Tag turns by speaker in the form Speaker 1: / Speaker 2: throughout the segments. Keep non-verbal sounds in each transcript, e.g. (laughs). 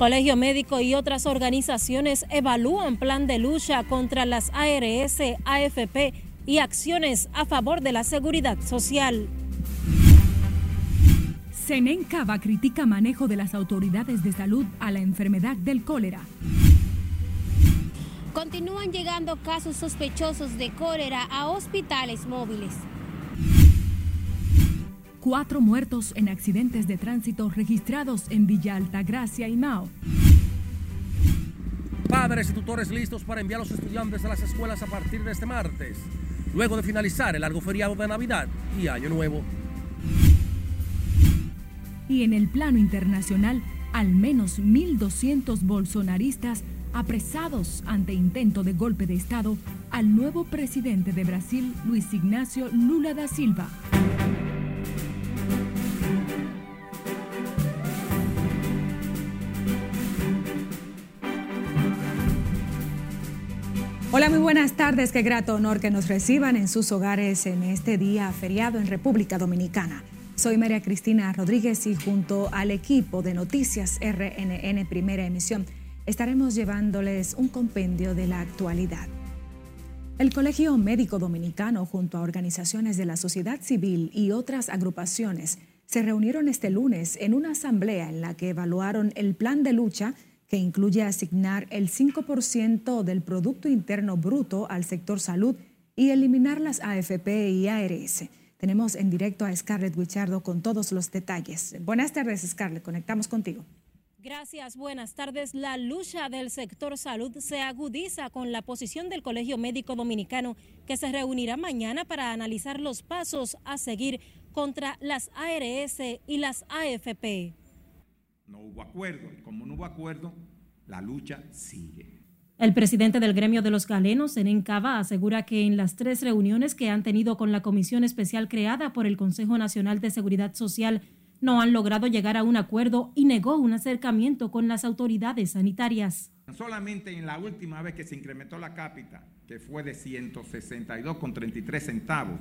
Speaker 1: Colegio Médico y otras organizaciones evalúan plan de lucha contra las ARS, AFP y acciones a favor de la seguridad social.
Speaker 2: Senencaba critica manejo de las autoridades de salud a la enfermedad del cólera.
Speaker 3: Continúan llegando casos sospechosos de cólera a hospitales móviles.
Speaker 2: Cuatro muertos en accidentes de tránsito registrados en Villa Altagracia y Mao.
Speaker 4: Padres y tutores listos para enviar a los estudiantes a las escuelas a partir de este martes, luego de finalizar el largo feriado de Navidad y Año Nuevo.
Speaker 2: Y en el plano internacional, al menos 1.200 bolsonaristas apresados ante intento de golpe de Estado al nuevo presidente de Brasil, Luis Ignacio Lula da Silva. Hola, muy buenas tardes. Qué grato honor que nos reciban en sus hogares en este día feriado en República Dominicana. Soy María Cristina Rodríguez y junto al equipo de Noticias RNN Primera Emisión estaremos llevándoles un compendio de la actualidad. El Colegio Médico Dominicano junto a organizaciones de la sociedad civil y otras agrupaciones se reunieron este lunes en una asamblea en la que evaluaron el plan de lucha que incluye asignar el 5% del Producto Interno Bruto al sector salud y eliminar las AFP y ARS. Tenemos en directo a Scarlett Wichardo con todos los detalles. Buenas tardes, Scarlett. Conectamos contigo.
Speaker 1: Gracias, buenas tardes. La lucha del sector salud se agudiza con la posición del Colegio Médico Dominicano, que se reunirá mañana para analizar los pasos a seguir contra las ARS y las AFP
Speaker 5: no hubo acuerdo. Y como no hubo acuerdo, la lucha sigue.
Speaker 1: El presidente del gremio de los galenos, Enen Cava, asegura que en las tres reuniones que han tenido con la comisión especial creada por el Consejo Nacional de Seguridad Social, no han logrado llegar a un acuerdo y negó un acercamiento con las autoridades sanitarias.
Speaker 5: Solamente en la última vez que se incrementó la cápita, que fue de 162,33 centavos,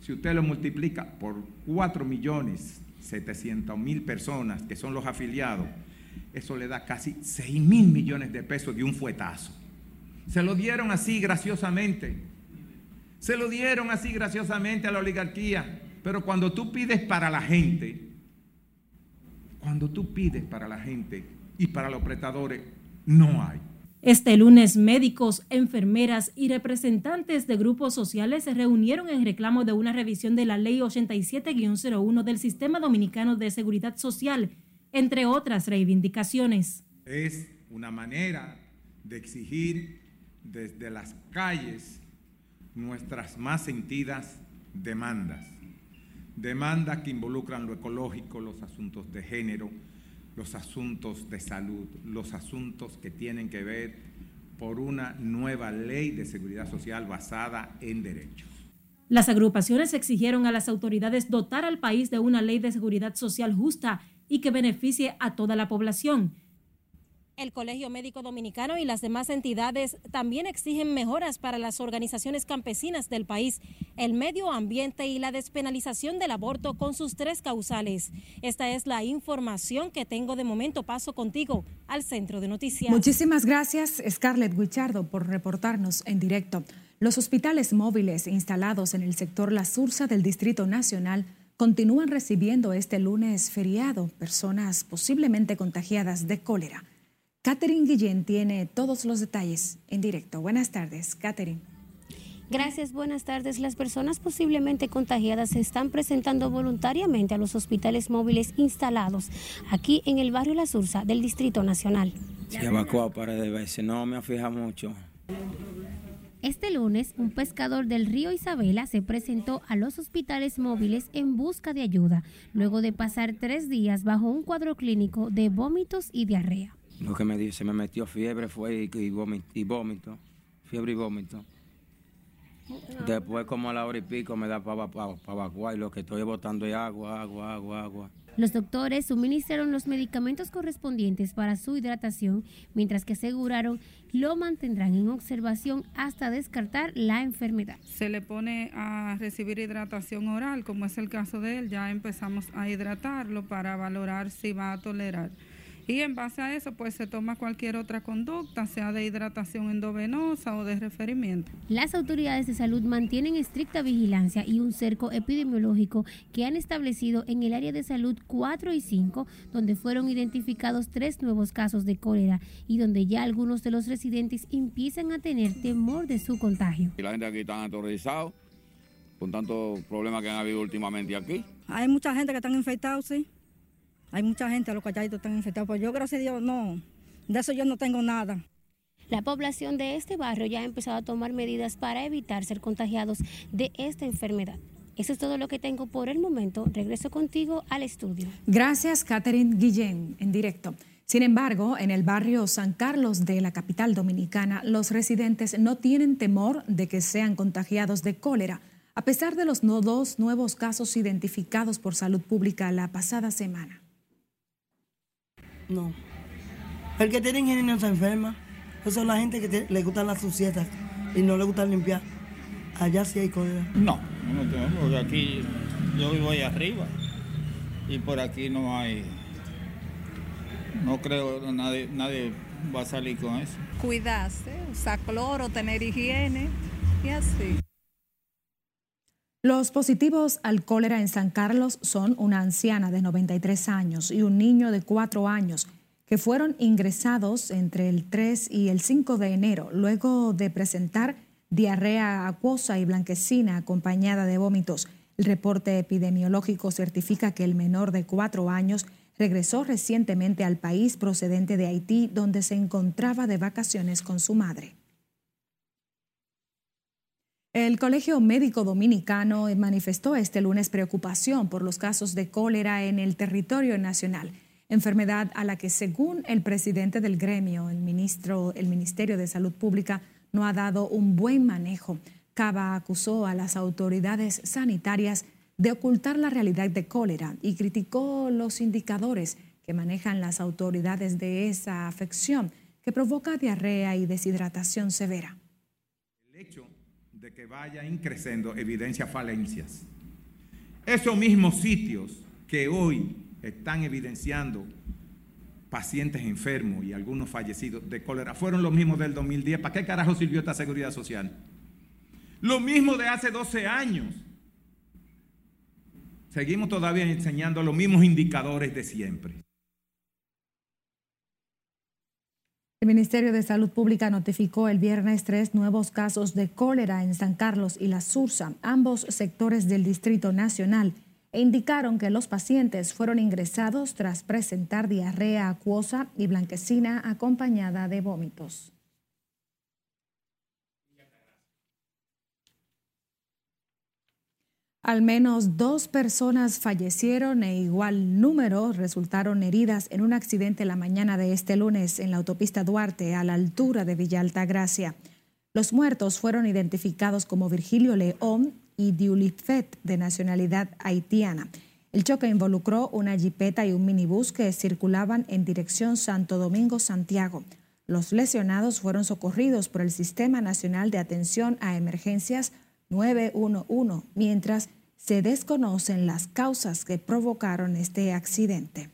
Speaker 5: si usted lo multiplica por 4 millones 700 mil personas que son los afiliados, eso le da casi 6 mil millones de pesos de un fuetazo. Se lo dieron así graciosamente. Se lo dieron así graciosamente a la oligarquía. Pero cuando tú pides para la gente, cuando tú pides para la gente y para los prestadores, no hay.
Speaker 1: Este lunes, médicos, enfermeras y representantes de grupos sociales se reunieron en reclamo de una revisión de la Ley 87-01 del Sistema Dominicano de Seguridad Social, entre otras reivindicaciones.
Speaker 5: Es una manera de exigir desde las calles nuestras más sentidas demandas. Demandas que involucran lo ecológico, los asuntos de género, los asuntos de salud, los asuntos que tienen que ver por una nueva ley de seguridad social basada en derechos.
Speaker 1: Las agrupaciones exigieron a las autoridades dotar al país de una ley de seguridad social justa y que beneficie a toda la población el Colegio Médico Dominicano y las demás entidades también exigen mejoras para las organizaciones campesinas del país, el medio ambiente y la despenalización del aborto con sus tres causales. Esta es la información que tengo de momento. Paso contigo al centro de noticias.
Speaker 2: Muchísimas gracias, Scarlett Guichardo, por reportarnos en directo. Los hospitales móviles instalados en el sector La Sursa del Distrito Nacional continúan recibiendo este lunes feriado personas posiblemente contagiadas de cólera. Catherine Guillén tiene todos los detalles en directo. Buenas tardes, Catherine.
Speaker 3: Gracias, buenas tardes. Las personas posiblemente contagiadas se están presentando voluntariamente a los hospitales móviles instalados aquí en el barrio La Sursa del Distrito Nacional.
Speaker 6: Se evacuó para de veces, no me afija mucho.
Speaker 3: Este lunes, un pescador del río Isabela se presentó a los hospitales móviles en busca de ayuda, luego de pasar tres días bajo un cuadro clínico de vómitos y diarrea.
Speaker 6: Lo que me dio, se me metió fiebre fue y, vómito, fiebre y vómito. Después como a la hora y pico me da para pa, evacuar y lo que estoy botando es agua, agua, agua, agua.
Speaker 3: Los doctores suministraron los medicamentos correspondientes para su hidratación, mientras que aseguraron lo mantendrán en observación hasta descartar la enfermedad.
Speaker 7: Se le pone a recibir hidratación oral, como es el caso de él, ya empezamos a hidratarlo para valorar si va a tolerar y en base a eso pues se toma cualquier otra conducta, sea de hidratación endovenosa o de referimiento.
Speaker 3: Las autoridades de salud mantienen estricta vigilancia y un cerco epidemiológico que han establecido en el área de salud 4 y 5, donde fueron identificados tres nuevos casos de cólera y donde ya algunos de los residentes empiezan a tener temor de su contagio.
Speaker 8: Y la gente aquí está aterrorizada con tantos problemas que han habido últimamente aquí.
Speaker 9: Hay mucha gente que están infectados, sí. Hay mucha gente, los calladitos están infectados, pero yo gracias a Dios no, de eso yo no tengo nada.
Speaker 3: La población de este barrio ya ha empezado a tomar medidas para evitar ser contagiados de esta enfermedad. Eso es todo lo que tengo por el momento. Regreso contigo al estudio.
Speaker 2: Gracias, Catherine Guillén, en directo. Sin embargo, en el barrio San Carlos de la capital dominicana, los residentes no tienen temor de que sean contagiados de cólera, a pesar de los dos nuevos casos identificados por salud pública la pasada semana.
Speaker 10: No. El que tiene ingenio no se enferma. Eso es la gente que le gustan las sucietas y no le gusta limpiar. Allá sí hay cólera.
Speaker 11: No, no tengo, porque aquí yo vivo ahí arriba y por aquí no hay. No creo que nadie, nadie va a salir con eso.
Speaker 7: Cuidarse, usar cloro, tener higiene y así.
Speaker 2: Los positivos al cólera en San Carlos son una anciana de 93 años y un niño de 4 años que fueron ingresados entre el 3 y el 5 de enero luego de presentar diarrea acuosa y blanquecina acompañada de vómitos. El reporte epidemiológico certifica que el menor de 4 años regresó recientemente al país procedente de Haití donde se encontraba de vacaciones con su madre. El Colegio Médico Dominicano manifestó este lunes preocupación por los casos de cólera en el territorio nacional, enfermedad a la que, según el presidente del gremio, el, ministro, el Ministerio de Salud Pública, no ha dado un buen manejo. Cava acusó a las autoridades sanitarias de ocultar la realidad de cólera y criticó los indicadores que manejan las autoridades de esa afección que provoca diarrea y deshidratación severa.
Speaker 5: El hecho de que vaya increciendo evidencia falencias. Esos mismos sitios que hoy están evidenciando pacientes enfermos y algunos fallecidos de cólera fueron los mismos del 2010. ¿Para qué carajo sirvió esta seguridad social? Lo mismo de hace 12 años. Seguimos todavía enseñando los mismos indicadores de siempre.
Speaker 2: El Ministerio de Salud Pública notificó el viernes tres nuevos casos de cólera en San Carlos y La Sursa, ambos sectores del Distrito Nacional, e indicaron que los pacientes fueron ingresados tras presentar diarrea acuosa y blanquecina acompañada de vómitos. Al menos dos personas fallecieron e igual número resultaron heridas en un accidente la mañana de este lunes en la autopista Duarte a la altura de Villa Altagracia. Los muertos fueron identificados como Virgilio León y Diulifet, de nacionalidad haitiana. El choque involucró una jipeta y un minibús que circulaban en dirección Santo Domingo-Santiago. Los lesionados fueron socorridos por el Sistema Nacional de Atención a Emergencias 911, mientras se desconocen las causas que provocaron este accidente.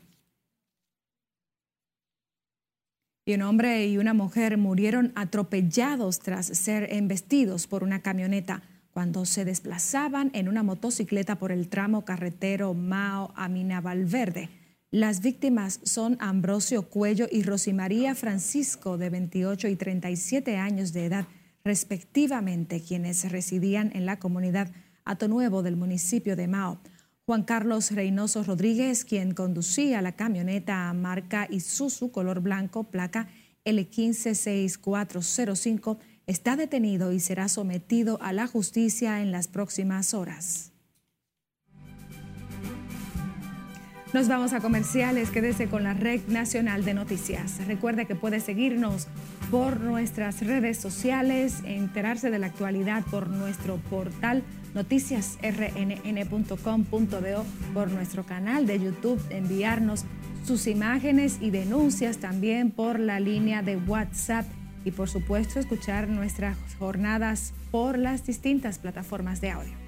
Speaker 2: Y un hombre y una mujer murieron atropellados tras ser embestidos por una camioneta cuando se desplazaban en una motocicleta por el tramo carretero Mao Amina Valverde. Las víctimas son Ambrosio Cuello y Rosimaría Francisco, de 28 y 37 años de edad, respectivamente, quienes residían en la comunidad Nuevo del municipio de Mao. Juan Carlos Reynoso Rodríguez, quien conducía la camioneta marca Isuzu color blanco, placa L156405, está detenido y será sometido a la justicia en las próximas horas. Nos vamos a comerciales, quédese con la Red Nacional de Noticias. Recuerde que puede seguirnos por nuestras redes sociales, enterarse de la actualidad por nuestro portal noticiasrnn.com.do, por nuestro canal de YouTube, enviarnos sus imágenes y denuncias también por la línea de WhatsApp y por supuesto escuchar nuestras jornadas por las distintas plataformas de audio.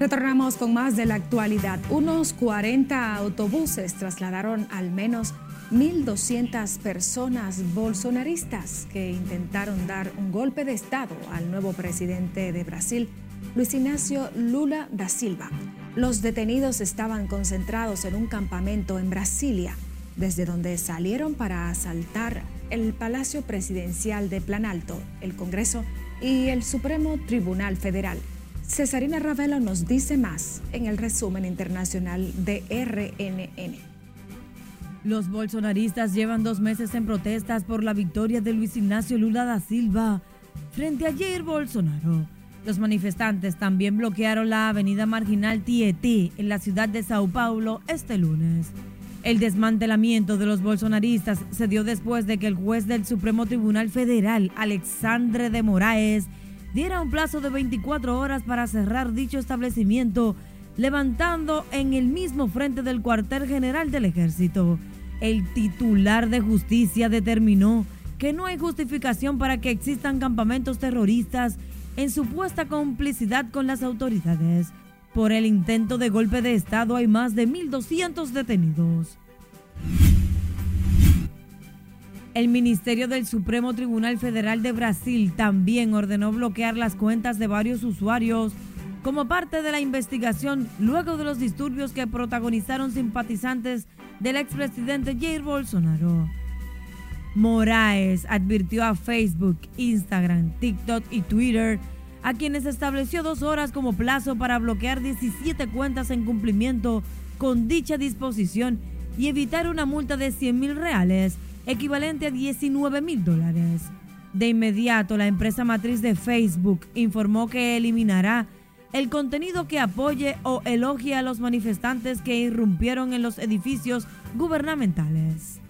Speaker 2: Retornamos con más de la actualidad. Unos 40 autobuses trasladaron al menos 1.200 personas bolsonaristas que intentaron dar un golpe de Estado al nuevo presidente de Brasil, Luis Ignacio Lula da Silva. Los detenidos estaban concentrados en un campamento en Brasilia, desde donde salieron para asaltar el Palacio Presidencial de Planalto, el Congreso y el Supremo Tribunal Federal. Cesarina Ravelo nos dice más en el resumen internacional de RNN.
Speaker 12: Los bolsonaristas llevan dos meses en protestas por la victoria de Luis Ignacio Lula da Silva frente a Jair Bolsonaro. Los manifestantes también bloquearon la avenida marginal Tietê en la ciudad de Sao Paulo este lunes. El desmantelamiento de los bolsonaristas se dio después de que el juez del Supremo Tribunal Federal, Alexandre de Moraes, diera un plazo de 24 horas para cerrar dicho establecimiento, levantando en el mismo frente del cuartel general del ejército. El titular de justicia determinó que no hay justificación para que existan campamentos terroristas en supuesta complicidad con las autoridades. Por el intento de golpe de Estado hay más de 1.200 detenidos. El Ministerio del Supremo Tribunal Federal de Brasil también ordenó bloquear las cuentas de varios usuarios como parte de la investigación luego de los disturbios que protagonizaron simpatizantes del expresidente Jair Bolsonaro. Moraes advirtió a Facebook, Instagram, TikTok y Twitter a quienes estableció dos horas como plazo para bloquear 17 cuentas en cumplimiento con dicha disposición y evitar una multa de 100 mil reales equivalente a 19 mil dólares. De inmediato, la empresa matriz de Facebook informó que eliminará el contenido que apoye o elogie a los manifestantes que irrumpieron en los edificios gubernamentales.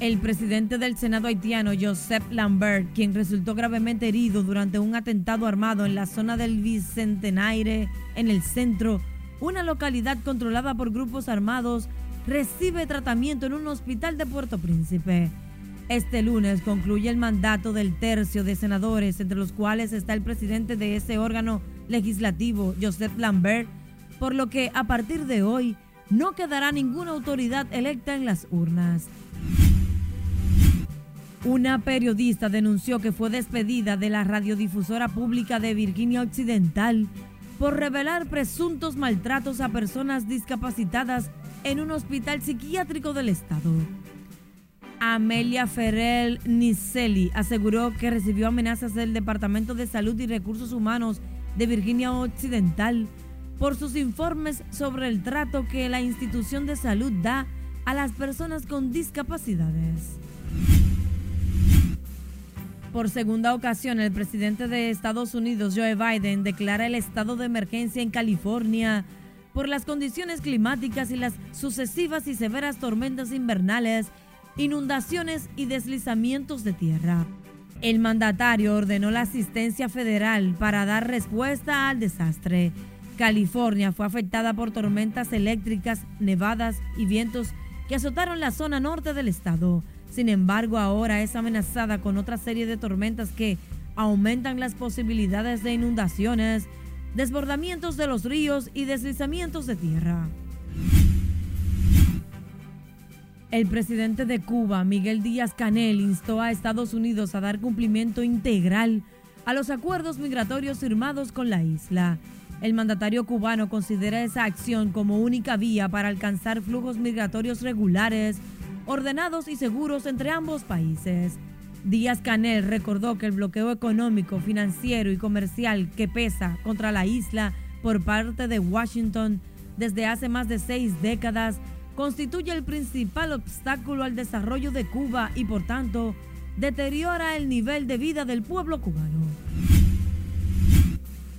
Speaker 12: El presidente del Senado haitiano, Joseph Lambert, quien resultó gravemente herido durante un atentado armado en la zona del Bicentenaire, en el centro, una localidad controlada por grupos armados, recibe tratamiento en un hospital de Puerto Príncipe. Este lunes concluye el mandato del tercio de senadores, entre los cuales está el presidente de ese órgano legislativo, Joseph Lambert, por lo que a partir de hoy no quedará ninguna autoridad electa en las urnas. Una periodista denunció que fue despedida de la radiodifusora pública de Virginia Occidental por revelar presuntos maltratos a personas discapacitadas en un hospital psiquiátrico del estado. Amelia Ferrell Nicelli aseguró que recibió amenazas del Departamento de Salud y Recursos Humanos de Virginia Occidental por sus informes sobre el trato que la institución de salud da a las personas con discapacidades. Por segunda ocasión, el presidente de Estados Unidos, Joe Biden, declara el estado de emergencia en California por las condiciones climáticas y las sucesivas y severas tormentas invernales, inundaciones y deslizamientos de tierra. El mandatario ordenó la asistencia federal para dar respuesta al desastre. California fue afectada por tormentas eléctricas, nevadas y vientos que azotaron la zona norte del estado. Sin embargo, ahora es amenazada con otra serie de tormentas que aumentan las posibilidades de inundaciones, desbordamientos de los ríos y deslizamientos de tierra. El presidente de Cuba, Miguel Díaz Canel, instó a Estados Unidos a dar cumplimiento integral a los acuerdos migratorios firmados con la isla. El mandatario cubano considera esa acción como única vía para alcanzar flujos migratorios regulares, ordenados y seguros entre ambos países. Díaz Canel recordó que el bloqueo económico, financiero y comercial que pesa contra la isla por parte de Washington desde hace más de seis décadas constituye el principal obstáculo al desarrollo de Cuba y por tanto deteriora el nivel de vida del pueblo cubano.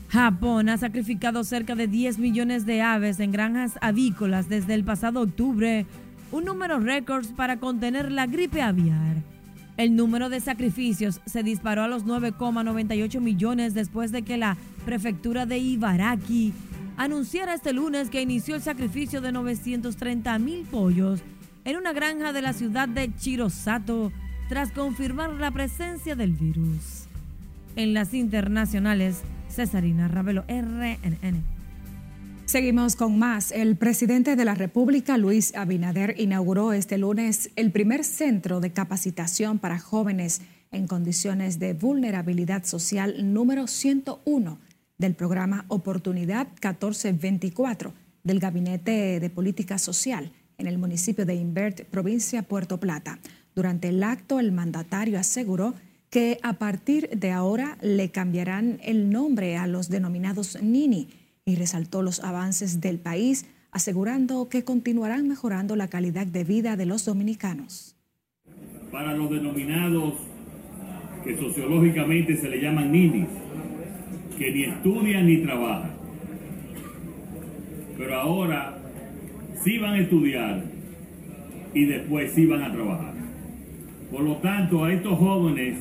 Speaker 12: Japón ha sacrificado cerca de 10 millones de aves en granjas avícolas desde el pasado octubre, un número récord para contener la gripe aviar. El número de sacrificios se disparó a los 9,98 millones después de que la prefectura de Ibaraki anunciara este lunes que inició el sacrificio de 930 mil pollos en una granja de la ciudad de Chirosato tras confirmar la presencia del virus. En las internacionales, Cesarina Ravelo, RNN.
Speaker 2: Seguimos con más. El presidente de la República, Luis Abinader, inauguró este lunes el primer centro de capacitación para jóvenes en condiciones de vulnerabilidad social número 101 del programa Oportunidad 1424 del Gabinete de Política Social en el municipio de Invert, provincia Puerto Plata. Durante el acto, el mandatario aseguró que a partir de ahora le cambiarán el nombre a los denominados Nini y resaltó los avances del país, asegurando que continuarán mejorando la calidad de vida de los dominicanos.
Speaker 13: Para los denominados que sociológicamente se le llaman ninis, que ni estudian ni trabajan, pero ahora sí van a estudiar y después sí van a trabajar. Por lo tanto, a estos jóvenes,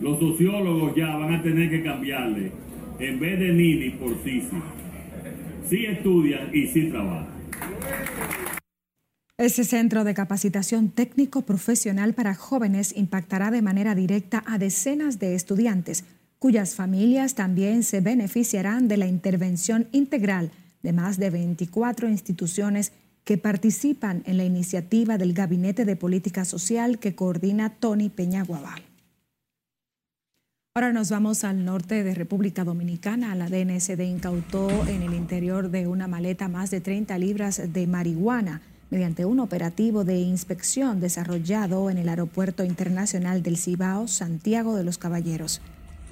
Speaker 13: los sociólogos ya van a tener que cambiarle en vez de Nini por Sisi. Sí estudian y sí trabajan.
Speaker 2: Ese centro de capacitación técnico profesional para jóvenes impactará de manera directa a decenas de estudiantes, cuyas familias también se beneficiarán de la intervención integral de más de 24 instituciones que participan en la iniciativa del Gabinete de Política Social que coordina Tony Peñaguabal. Ahora nos vamos al norte de República Dominicana. La DNSD incautó en el interior de una maleta más de 30 libras de marihuana mediante un operativo de inspección desarrollado en el Aeropuerto Internacional del Cibao, Santiago de los Caballeros.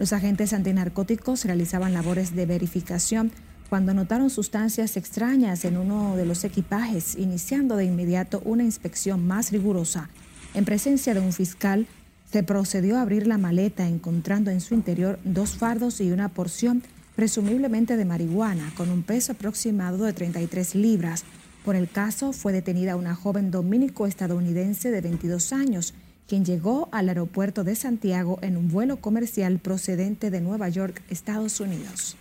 Speaker 2: Los agentes antinarcóticos realizaban labores de verificación cuando notaron sustancias extrañas en uno de los equipajes, iniciando de inmediato una inspección más rigurosa. En presencia de un fiscal, se procedió a abrir la maleta encontrando en su interior dos fardos y una porción presumiblemente de marihuana con un peso aproximado de 33 libras. Por el caso fue detenida una joven dominico-estadounidense de 22 años, quien llegó al aeropuerto de Santiago en un vuelo comercial procedente de Nueva York, Estados Unidos.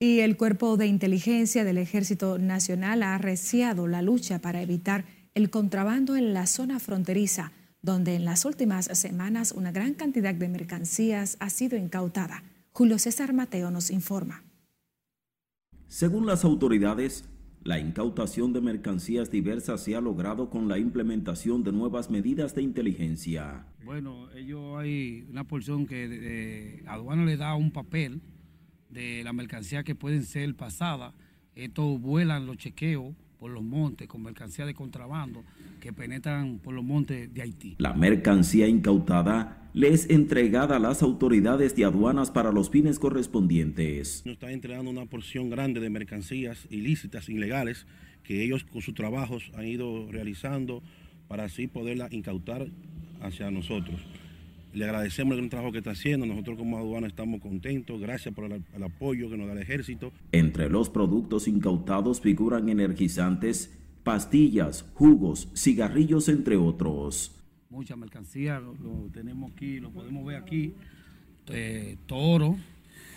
Speaker 2: Y el Cuerpo de Inteligencia del Ejército Nacional ha arreciado la lucha para evitar el contrabando en la zona fronteriza donde en las últimas semanas una gran cantidad de mercancías ha sido incautada. Julio César Mateo nos informa.
Speaker 14: Según las autoridades, la incautación de mercancías diversas se ha logrado con la implementación de nuevas medidas de inteligencia.
Speaker 15: Bueno, ellos hay una porción que de, aduana le da un papel de la mercancía que pueden ser pasadas. Estos vuelan los chequeos por los montes con mercancía de contrabando que penetran por los montes de Haití.
Speaker 14: La mercancía incautada le es entregada a las autoridades de aduanas para los fines correspondientes.
Speaker 16: Nos está entregando una porción grande de mercancías ilícitas, ilegales, que ellos con sus trabajos han ido realizando para así poderla incautar hacia nosotros. Le agradecemos el gran trabajo que está haciendo. Nosotros como aduana estamos contentos. Gracias por el, apoyo que nos da el ejército.
Speaker 14: Entre los productos incautados figuran energizantes, pastillas, jugos, cigarrillos, entre otros.
Speaker 15: Mucha mercancía, lo, tenemos aquí, lo podemos ver aquí. Eh, toro,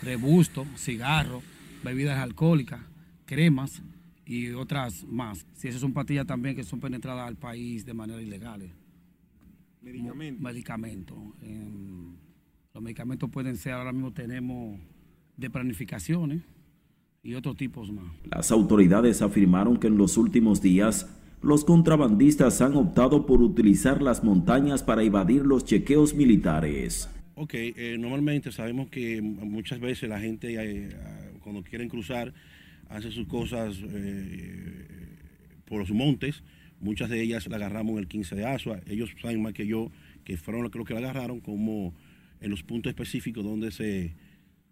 Speaker 15: rebusto, cigarro, bebidas alcohólicas, cremas y otras más. Si esas son pastillas también que son penetradas al país de manera ilegal. Medicamentos. Medicamentos. los medicamentos pueden ser, ahora mismo tenemos de planificaciones y otros tipos más.
Speaker 14: Las autoridades afirmaron que en los últimos días los contrabandistas han optado por utilizar las montañas para evadir los chequeos militares.
Speaker 16: Ok, eh, normalmente sabemos que muchas veces la gente eh, cuando quieren cruzar hace sus cosas eh, por los montes Muchas de ellas la agarramos en el 15 de Asua. Ellos saben más que yo que fueron los que la agarraron como en los puntos específicos donde se,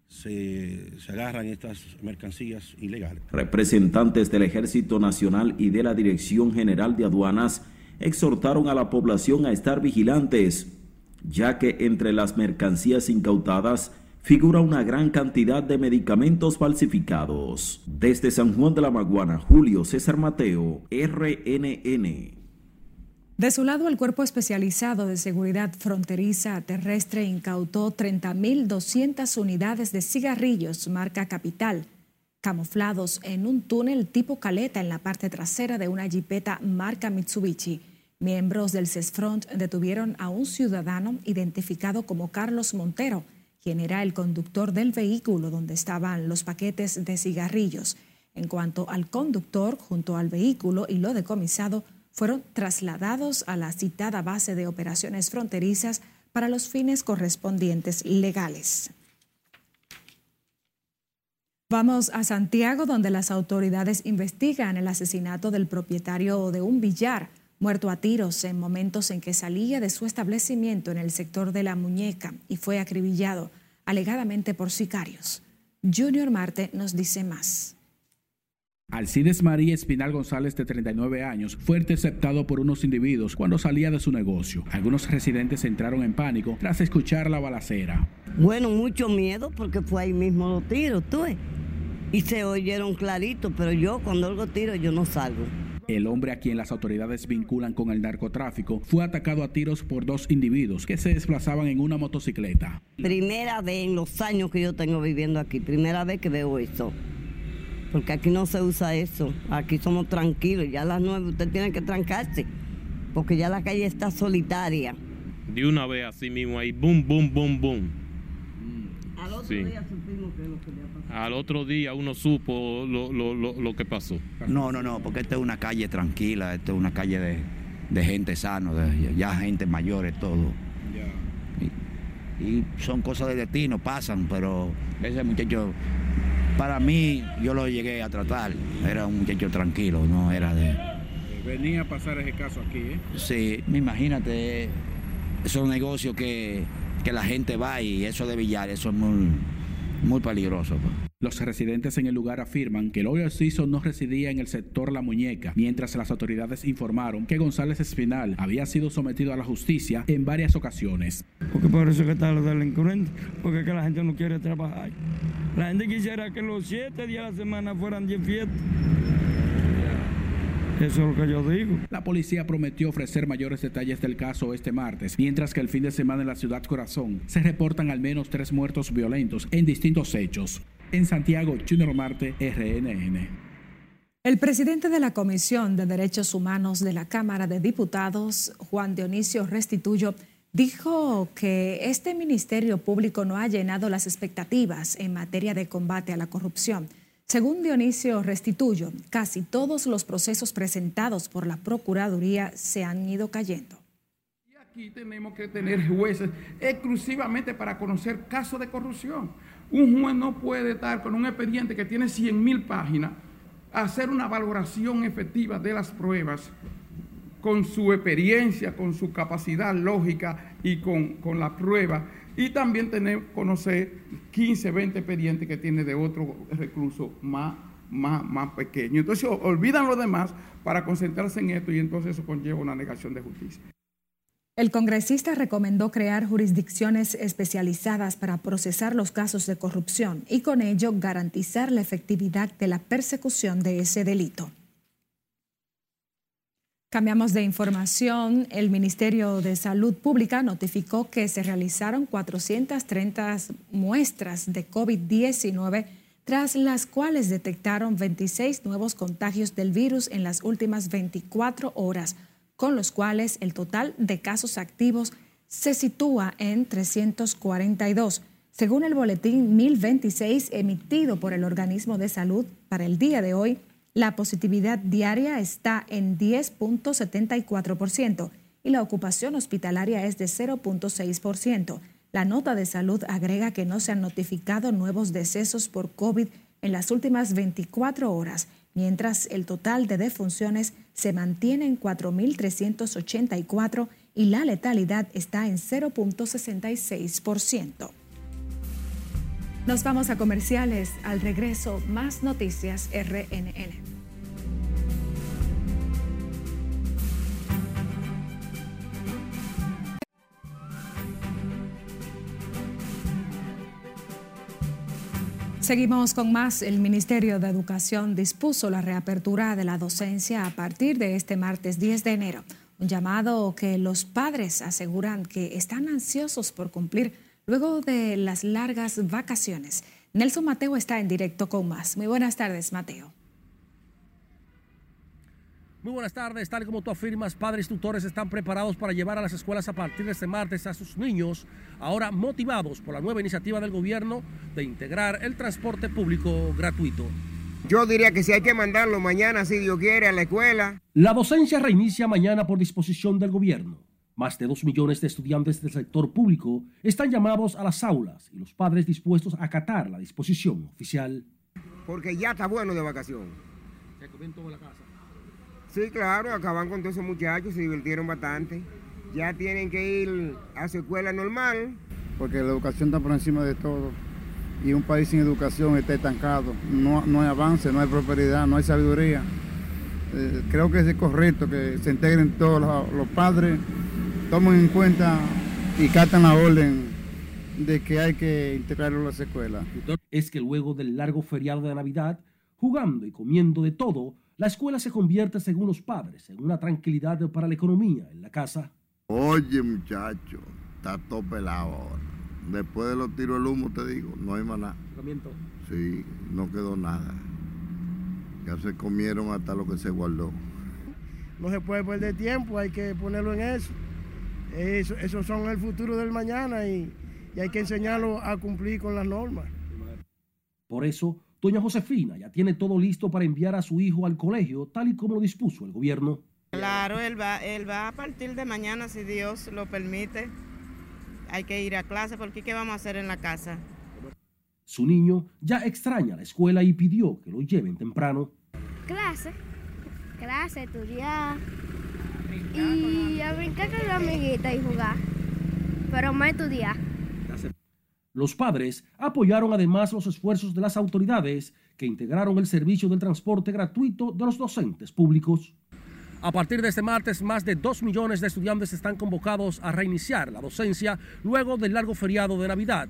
Speaker 16: se, se, agarran estas mercancías ilegales.
Speaker 14: Representantes del Ejército Nacional y de la Dirección General de Aduanas exhortaron a la población a estar vigilantes, ya que entre las mercancías incautadas figura una gran cantidad de medicamentos falsificados. Desde San Juan de la Maguana, Julio César Mateo, RNN.
Speaker 2: De su lado, el Cuerpo Especializado de Seguridad Fronteriza Terrestre incautó 30.200 unidades de cigarrillos marca Capital, camuflados en un túnel tipo caleta en la parte trasera de una jipeta marca Mitsubishi. Miembros del CESFRONT detuvieron a un ciudadano identificado como Carlos Montero, quien era el conductor del vehículo donde estaban los paquetes de cigarrillos. En cuanto al conductor, junto al vehículo y lo decomisado, fueron trasladados a la citada base de operaciones fronterizas para los fines correspondientes legales. Vamos a Santiago, donde las autoridades investigan el asesinato del propietario de un billar muerto a tiros en momentos en que salía de su establecimiento en el sector de la Muñeca y fue acribillado alegadamente por sicarios. Junior Marte nos dice más.
Speaker 17: Alcides María Espinal González, de 39 años, fue interceptado por unos individuos cuando salía de su negocio. Algunos residentes entraron en pánico tras escuchar la balacera.
Speaker 18: Bueno, mucho miedo porque fue ahí mismo los tiros, tú. Y se oyeron clarito, pero yo cuando oigo tiros yo no salgo.
Speaker 17: El hombre a quien las autoridades vinculan con el narcotráfico fue atacado a tiros por dos individuos que se desplazaban en una motocicleta.
Speaker 18: Primera vez en los años que yo tengo viviendo aquí, primera vez que veo eso porque aquí no se usa eso. Aquí somos tranquilos. Ya a las nueve usted tiene que trancarse, porque ya la calle está solitaria.
Speaker 19: De una vez así mismo ahí, boom, boom, boom, boom.
Speaker 18: Al otro día supimos que lo que había pasado.
Speaker 19: Al otro día uno supo lo, lo, lo, lo, que pasó.
Speaker 20: No, no, no, porque esta es una calle tranquila, esta es una calle de, de gente sano, de, ya gente mayores, todo. Y, y son cosas de destino, pasan, pero ese muchacho para mí, yo lo llegué a tratar. Era un muchacho tranquilo, no era de.
Speaker 17: Venía a pasar ese caso aquí, ¿eh?
Speaker 20: Sí, imagínate, es un negocio que, que la gente va y eso de billar, eso es muy, muy peligroso. Pues.
Speaker 17: Los residentes en el lugar afirman que el hoyo Ciso no residía en el sector La Muñeca, mientras las autoridades informaron que González Espinal había sido sometido a la justicia en varias ocasiones.
Speaker 21: Porque por eso que están los delincuentes, porque que la gente no quiere trabajar. La gente quisiera que los siete días de la semana fueran diez fiestas. Eso es lo que yo digo.
Speaker 17: La policía prometió ofrecer mayores detalles del caso este martes, mientras que el fin de semana en la ciudad Corazón se reportan al menos tres muertos violentos en distintos hechos. En Santiago, Junior Marte, RNN.
Speaker 2: El presidente de la Comisión de Derechos Humanos de la Cámara de Diputados, Juan Dionisio Restituyo, dijo que este Ministerio Público no ha llenado las expectativas en materia de combate a la corrupción. Según Dionisio Restituyo, casi todos los procesos presentados por la Procuraduría se han ido cayendo.
Speaker 22: Y aquí tenemos que tener jueces exclusivamente para conocer casos de corrupción. Un juez no puede estar con un expediente que tiene 100 mil páginas, hacer una valoración efectiva de las pruebas con su experiencia, con su capacidad lógica y con, con la prueba y también tener, conocer 15, 20 expedientes que tiene de otro recluso más, más, más pequeño. Entonces olvidan lo demás para concentrarse en esto y entonces eso conlleva una negación de justicia.
Speaker 2: El congresista recomendó crear jurisdicciones especializadas para procesar los casos de corrupción y con ello garantizar la efectividad de la persecución de ese delito. Cambiamos de información. El Ministerio de Salud Pública notificó que se realizaron 430 muestras de COVID-19, tras las cuales detectaron 26 nuevos contagios del virus en las últimas 24 horas, con los cuales el total de casos activos se sitúa en 342. Según el boletín 1026 emitido por el organismo de salud para el día de hoy, la positividad diaria está en 10.74% y la ocupación hospitalaria es de 0.6%. La nota de salud agrega que no se han notificado nuevos decesos por COVID en las últimas 24 horas, mientras el total de defunciones se mantiene en 4.384 y la letalidad está en 0.66%. Nos vamos a comerciales. Al regreso, más noticias RNN. Seguimos con más. El Ministerio de Educación dispuso la reapertura de la docencia a partir de este martes 10 de enero. Un llamado que los padres aseguran que están ansiosos por cumplir luego de las largas vacaciones. Nelson Mateo está en directo con más. Muy buenas tardes, Mateo.
Speaker 23: Muy buenas tardes, tal como tú afirmas, padres y tutores están preparados para llevar a las escuelas a partir de este martes a sus niños, ahora motivados por la nueva iniciativa del gobierno de integrar el transporte público gratuito.
Speaker 24: Yo diría que si hay que mandarlo mañana, si Dios quiere, a la escuela.
Speaker 23: La docencia reinicia mañana por disposición del gobierno. Más de dos millones de estudiantes del sector público están llamados a las aulas y los padres dispuestos a acatar la disposición oficial.
Speaker 24: Porque ya está bueno de vacación.
Speaker 23: ¿Se comió todo en la casa?
Speaker 24: Sí, claro, acaban con todos esos muchachos, se divirtieron bastante. Ya tienen que ir a su escuela normal.
Speaker 25: Porque la educación está por encima de todo. Y un país sin educación está estancado. No, no hay avance, no hay prosperidad, no hay sabiduría. Eh, creo que es correcto que se integren todos los, los padres, tomen en cuenta y catan la orden de que hay que integrarlo a las escuelas.
Speaker 23: Es que luego del largo feriado de Navidad, jugando y comiendo de todo, la escuela se convierte, según los padres, en una tranquilidad para la economía en la casa.
Speaker 26: Oye, muchacho, está todo pelado ahora. Después de los tiros del humo, te digo, no hay más nada. Sí, no quedó nada. Ya se comieron hasta lo que se guardó.
Speaker 27: No se puede perder tiempo, hay que ponerlo en eso. Eso, esos son el futuro del mañana y, y hay que enseñarlo a cumplir con las normas.
Speaker 23: Por eso, doña Josefina ya tiene todo listo para enviar a su hijo al colegio, tal y como lo dispuso el gobierno.
Speaker 28: Claro, él va, él va a partir de mañana, si Dios lo permite. Hay que ir a clase porque ¿qué vamos a hacer en la casa?
Speaker 23: Su niño ya extraña la escuela y pidió que lo lleven temprano.
Speaker 29: Clase, clase, estudiar y a brincar con la amiguita y jugar, pero más estudiar.
Speaker 23: Los padres apoyaron además los esfuerzos de las autoridades que integraron el servicio del transporte gratuito de los docentes públicos. A partir de este martes, más de 2 millones de estudiantes están convocados a reiniciar la docencia luego del largo feriado de Navidad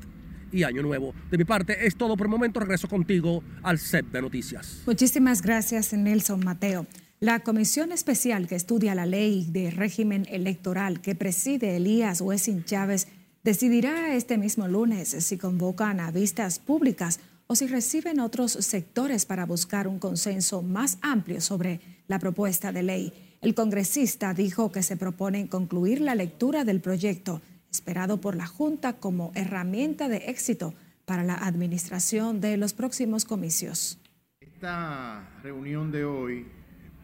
Speaker 23: y Año Nuevo. De mi parte es todo por el momento. Regreso contigo al set de noticias.
Speaker 2: Muchísimas gracias, Nelson Mateo. La comisión especial que estudia la ley de régimen electoral que preside Elías Wessing Chávez decidirá este mismo lunes si convocan a vistas públicas o si reciben otros sectores para buscar un consenso más amplio sobre la propuesta de ley. El congresista dijo que se propone concluir la lectura del proyecto, esperado por la Junta como herramienta de éxito para la administración de los próximos comicios.
Speaker 30: Esta reunión de hoy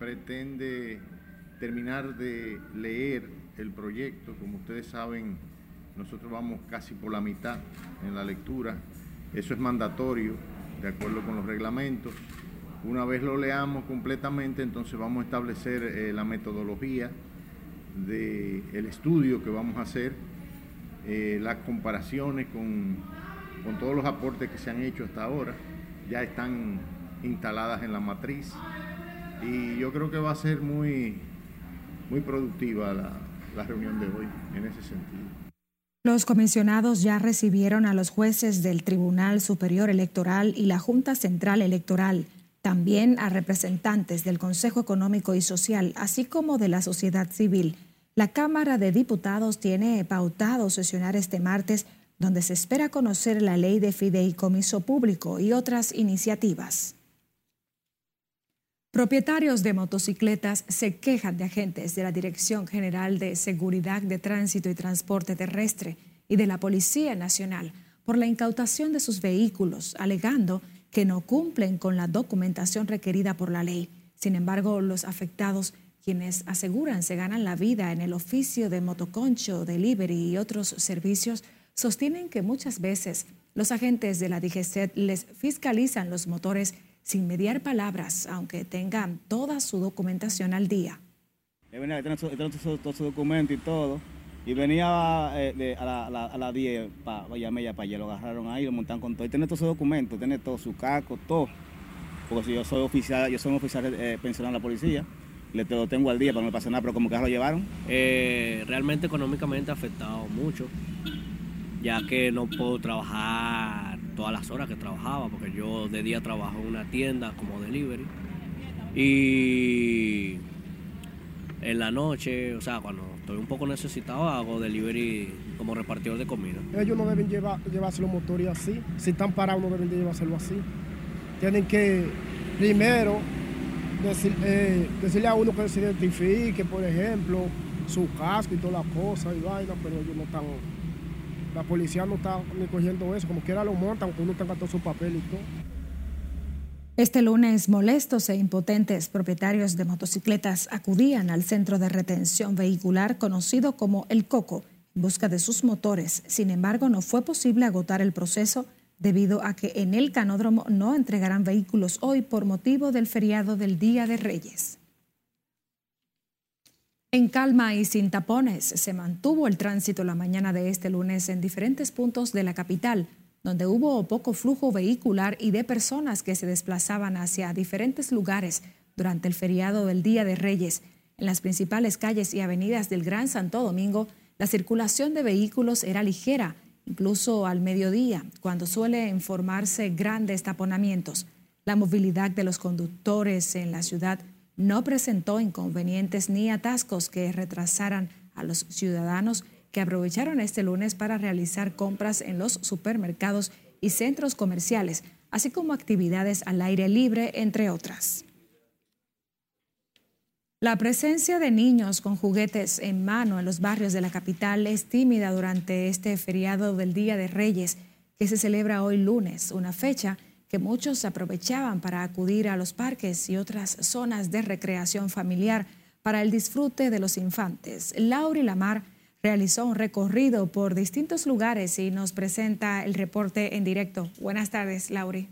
Speaker 30: pretende terminar de leer el proyecto. Como ustedes saben, nosotros vamos casi por la mitad en la lectura. Eso es mandatorio, de acuerdo con los reglamentos. Una vez lo leamos completamente, entonces vamos a establecer eh, la metodología del estudio que vamos a hacer, eh, las comparaciones con, con todos los aportes que se han hecho hasta ahora, ya están instaladas en la matriz y yo creo que va a ser muy, muy productiva la, la reunión de hoy en ese sentido.
Speaker 2: Los comisionados ya recibieron a los jueces del Tribunal Superior Electoral y la Junta Central Electoral, también a representantes del Consejo Económico y Social, así como de la sociedad civil. La Cámara de Diputados tiene pautado sesionar este martes, donde se espera conocer la ley de fideicomiso público y otras iniciativas. Propietarios de motocicletas se quejan de agentes de la Dirección General de Seguridad de Tránsito y Transporte Terrestre y de la Policía Nacional por la incautación de sus vehículos, alegando que no cumplen con la documentación requerida por la ley. Sin embargo, los afectados, quienes aseguran se ganan la vida en el oficio de motoconcho, delivery y otros servicios, sostienen que muchas veces los agentes de la DGCET les fiscalizan los motores sin mediar palabras, aunque tengan toda su documentación al día.
Speaker 31: Venía tener todo su documento y todo. Y venía eh, de, a las la, 10 para Vallamella, para allá, lo agarraron ahí, lo montaron con todo. Y tiene todos sus documentos, tiene todo su casco, todo. Porque si yo soy oficial, yo soy un oficial eh, pensionado de la policía, le te lo tengo al día para no me pase nada, pero como que ya lo llevaron.
Speaker 32: Eh, realmente económicamente ha afectado mucho, ya que no puedo trabajar todas las horas que trabajaba, porque yo de día trabajo en una tienda como delivery. Y en la noche, o sea, cuando estoy un poco necesitado, hago delivery como repartidor de comida.
Speaker 27: Ellos no deben llevar, llevarse los motores así. Si están parados, no deben de llevárselo así. Tienen que primero eh, decirle a uno que se identifique, por ejemplo, su casco y todas las cosas y vaina, pero ellos no están, la policía no está ni cogiendo eso, como quiera lo montan, aunque uno tenga todo su papel y todo.
Speaker 2: Este lunes, molestos e impotentes propietarios de motocicletas acudían al centro de retención vehicular conocido como El Coco en busca de sus motores. Sin embargo, no fue posible agotar el proceso debido a que en el canódromo no entregarán vehículos hoy por motivo del feriado del Día de Reyes. En calma y sin tapones se mantuvo el tránsito la mañana de este lunes en diferentes puntos de la capital donde hubo poco flujo vehicular y de personas que se desplazaban hacia diferentes lugares durante el feriado del Día de Reyes. En las principales calles y avenidas del Gran Santo Domingo, la circulación de vehículos era ligera, incluso al mediodía, cuando suele formarse grandes taponamientos. La movilidad de los conductores en la ciudad no presentó inconvenientes ni atascos que retrasaran a los ciudadanos que aprovecharon este lunes para realizar compras en los supermercados y centros comerciales, así como actividades al aire libre, entre otras. La presencia de niños con juguetes en mano en los barrios de la capital es tímida durante este feriado del Día de Reyes, que se celebra hoy lunes, una fecha que muchos aprovechaban para acudir a los parques y otras zonas de recreación familiar para el disfrute de los infantes. Lauri Lamar realizó un recorrido por distintos lugares y nos presenta el reporte en directo. Buenas tardes, Lauri.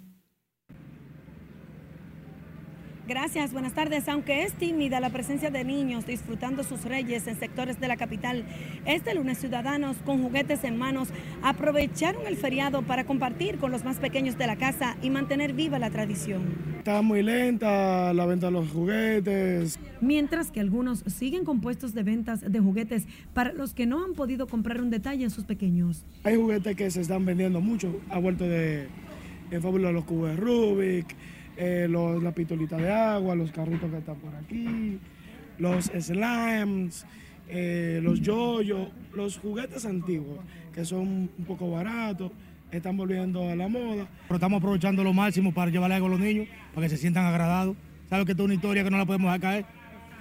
Speaker 33: Gracias, buenas tardes. Aunque es tímida la presencia de niños disfrutando sus reyes en sectores de la capital, este lunes ciudadanos con juguetes en manos aprovecharon el feriado para compartir con los más pequeños de la casa y mantener viva la tradición.
Speaker 27: Está muy lenta la venta de los juguetes.
Speaker 33: Mientras que algunos siguen con puestos de ventas de juguetes para los que no han podido comprar un detalle en sus pequeños.
Speaker 27: Hay juguetes que se están vendiendo mucho, a vuelto de en favor de los cubos Rubik eh, la pistolita de agua, los carritos que están por aquí, los slimes, eh, los yoyos, los juguetes antiguos que son un poco baratos, están volviendo a la moda.
Speaker 34: Pero estamos aprovechando lo máximo para llevarle algo a los niños, para que se sientan agradados. ¿Sabes que esta es una historia que no la podemos dejar caer?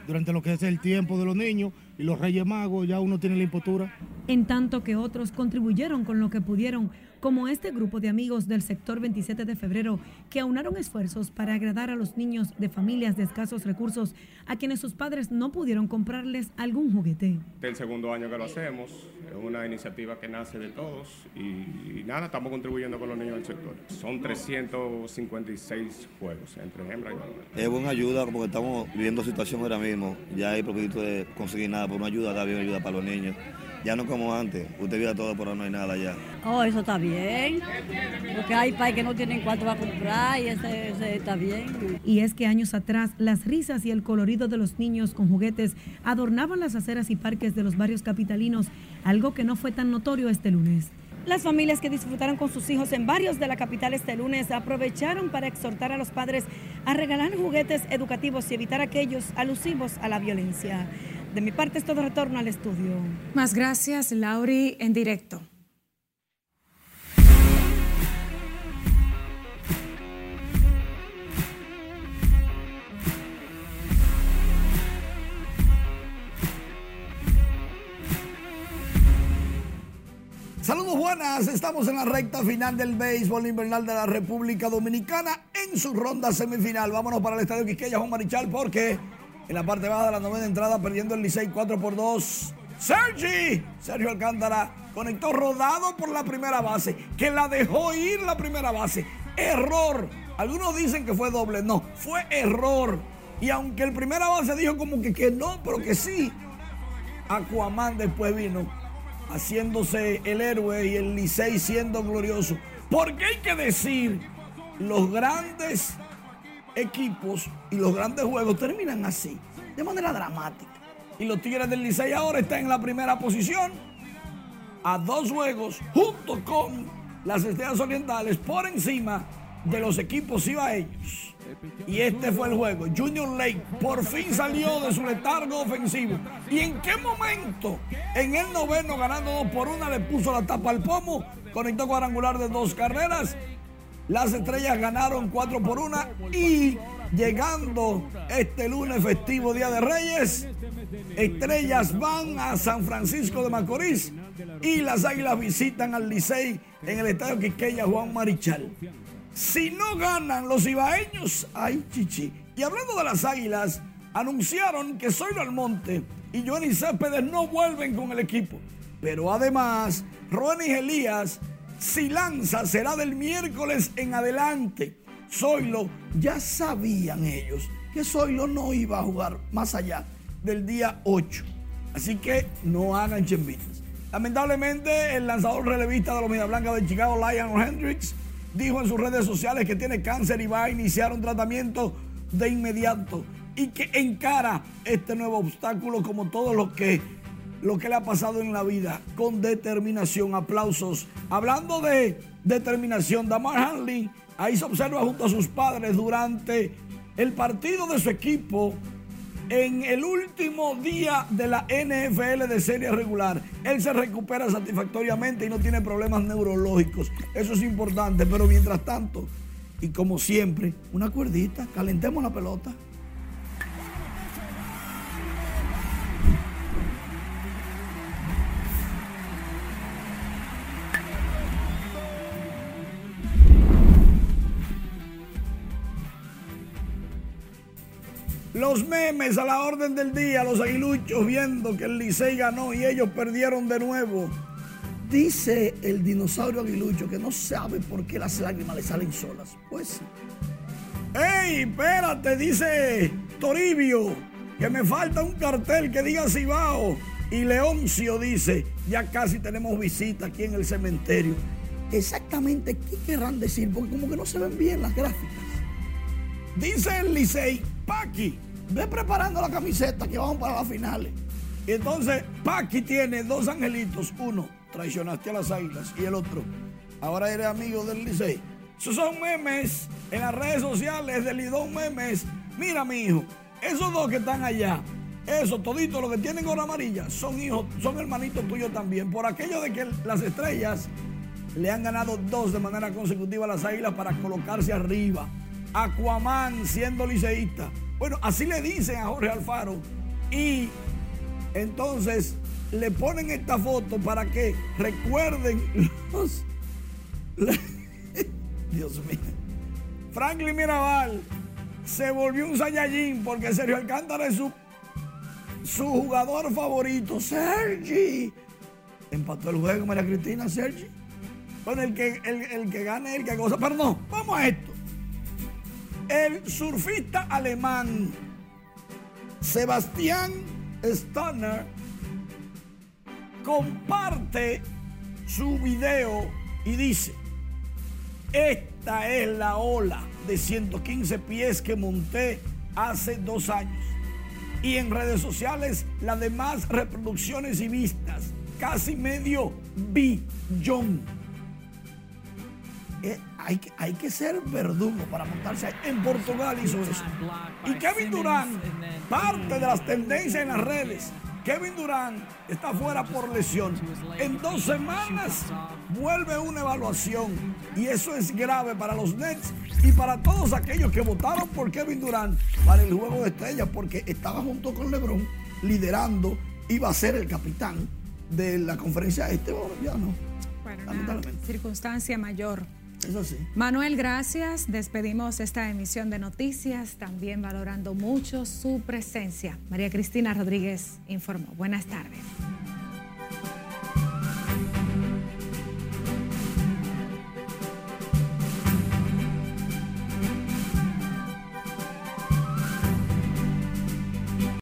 Speaker 34: Durante lo que es el tiempo de los niños y los Reyes Magos, ya uno tiene la impostura.
Speaker 33: En tanto que otros contribuyeron con lo que pudieron como este grupo de amigos del sector 27 de febrero que aunaron esfuerzos para agradar a los niños de familias de escasos recursos a quienes sus padres no pudieron comprarles algún juguete.
Speaker 35: El segundo año que lo hacemos, es una iniciativa que nace de todos y, nada, estamos contribuyendo con los niños del sector. Son 356 juegos entre hembras y hombres.
Speaker 36: Es buena ayuda porque estamos viviendo situación ahora mismo, ya hay propósito de conseguir nada, por una ayuda, da bien ayuda para los niños. Ya no como antes, usted vive todo, pero no hay nada ya.
Speaker 37: Oh, eso está bien, porque hay países que no tienen cuánto va a comprar y ese, está bien.
Speaker 33: Y es que años atrás las risas y el colorido de los niños con juguetes adornaban las aceras y parques de los barrios capitalinos, algo que no fue tan notorio este lunes. Las familias que disfrutaron con sus hijos en barrios de la capital este lunes aprovecharon para exhortar a los padres a regalar juguetes educativos y evitar aquellos alusivos a la violencia. De mi parte es todo retorno al estudio.
Speaker 2: Más gracias, Lauri, en directo.
Speaker 38: Saludos buenas, estamos en la recta final del béisbol invernal de la República Dominicana en su ronda semifinal. Vámonos para el estadio Quisqueya Juan Marichal porque en la parte baja de la novena entrada, perdiendo el Licey 4 por 2. Sergi, Sergio Alcántara conectó rodado por la primera base, que la dejó ir la primera base. Error. Algunos dicen que fue doble, no, fue error. Y aunque el primera base dijo como que, que no, pero que sí, Aquaman después vino haciéndose el héroe y el Licey siendo glorioso. Porque hay que decir, los grandes equipos y los grandes juegos terminan así, de manera dramática. Y los Tigres del Licey ahora están en la primera posición, a dos juegos, junto con las Estrellas Orientales, por encima de los equipos ibaeños. Y este fue el juego. Junior Lake por fin salió de su letargo ofensivo. ¿Y en qué momento? En el noveno, ganando dos por una, le puso la tapa al pomo, conectó cuadrangular de dos carreras las estrellas ganaron 4 por 1 y llegando este lunes festivo Día de Reyes. Estrellas van a San Francisco de Macorís y las Águilas visitan al Licey en el estadio Quiqueya Juan Marichal. Si no ganan los ibaeños, ay chichi. Y hablando de las Águilas, anunciaron que Zoilo Almonte y Johnny Céspedes no vuelven con el equipo. Pero además, Ronnie Elías, si lanza, será del miércoles en adelante. Zoilo, ya sabían ellos que Zoilo no iba a jugar más allá del día 8. Así que no hagan chembitas. Lamentablemente, el lanzador relevista de los Media Blanca de Chicago, Lionel Hendricks, dijo en sus redes sociales que tiene cáncer y va a iniciar un tratamiento de inmediato y que encara este nuevo obstáculo como todo lo que, lo que le ha pasado en la vida con determinación. Aplausos. Hablando de determinación, Damar Hanley ahí se observa junto a sus padres durante el partido de su equipo en el último día de la NFL de serie regular. Él se recupera satisfactoriamente y no tiene problemas neurológicos. Eso es importante, pero mientras tanto, y como siempre, una cuerdita, calentemos la pelota. Los memes a la orden del día, los aguiluchos viendo que el Licey ganó y ellos perdieron de nuevo. Dice el dinosaurio aguilucho que no sabe por qué las lágrimas le salen solas. Pues ¡Ey, espérate! Dice Toribio que me falta un cartel que diga Cibao. Y Leoncio dice, ya casi tenemos visita aquí en el cementerio. Exactamente, ¿qué querrán decir? Porque como que no se ven bien las gráficas. Dice el Licey, Paqui, ve preparando la camiseta que vamos para las finales. Y entonces Paqui tiene dos angelitos. Uno, traicionaste a las águilas. Y el otro, ahora eres amigo del Licey. Esos son memes en las redes sociales de Lidón Memes. Mira, mi hijo, esos dos que están allá, esos toditos los que tienen gorra amarilla, son hijos, son hermanitos tuyos también. Por aquello de que las estrellas le han ganado dos de manera consecutiva a las águilas para colocarse arriba. Aquaman siendo liceísta. Bueno, así le dicen a Jorge Alfaro. Y entonces le ponen esta foto para que recuerden los. (laughs) Dios mío. Franklin Mirabal se volvió un Saiyajin porque Sergio Alcántara es su, su jugador favorito. Sergi. Empató el juego María Cristina, Sergi. Bueno, el que, el, el que gane, el que goza. Pero no, vamos a esto. El surfista alemán Sebastián Stoner comparte su video y dice, esta es la ola de 115 pies que monté hace dos años. Y en redes sociales las demás reproducciones y vistas, casi medio billón. Eh, hay, que, hay que ser verdugo para montarse ahí. En Portugal hizo eso. Y Kevin Durán, parte de las tendencias en las redes. Kevin Durán está fuera por lesión. En dos semanas vuelve una evaluación. Y eso es grave para los Nets y para todos aquellos que votaron por Kevin Durán para el juego de estrellas, porque estaba junto con LeBron liderando, iba a ser el capitán de la conferencia este. Bueno, ya no.
Speaker 2: Bueno, circunstancia mayor.
Speaker 38: Eso sí.
Speaker 2: Manuel, gracias. Despedimos esta emisión de noticias, también valorando mucho su presencia. María Cristina Rodríguez informó. Buenas tardes.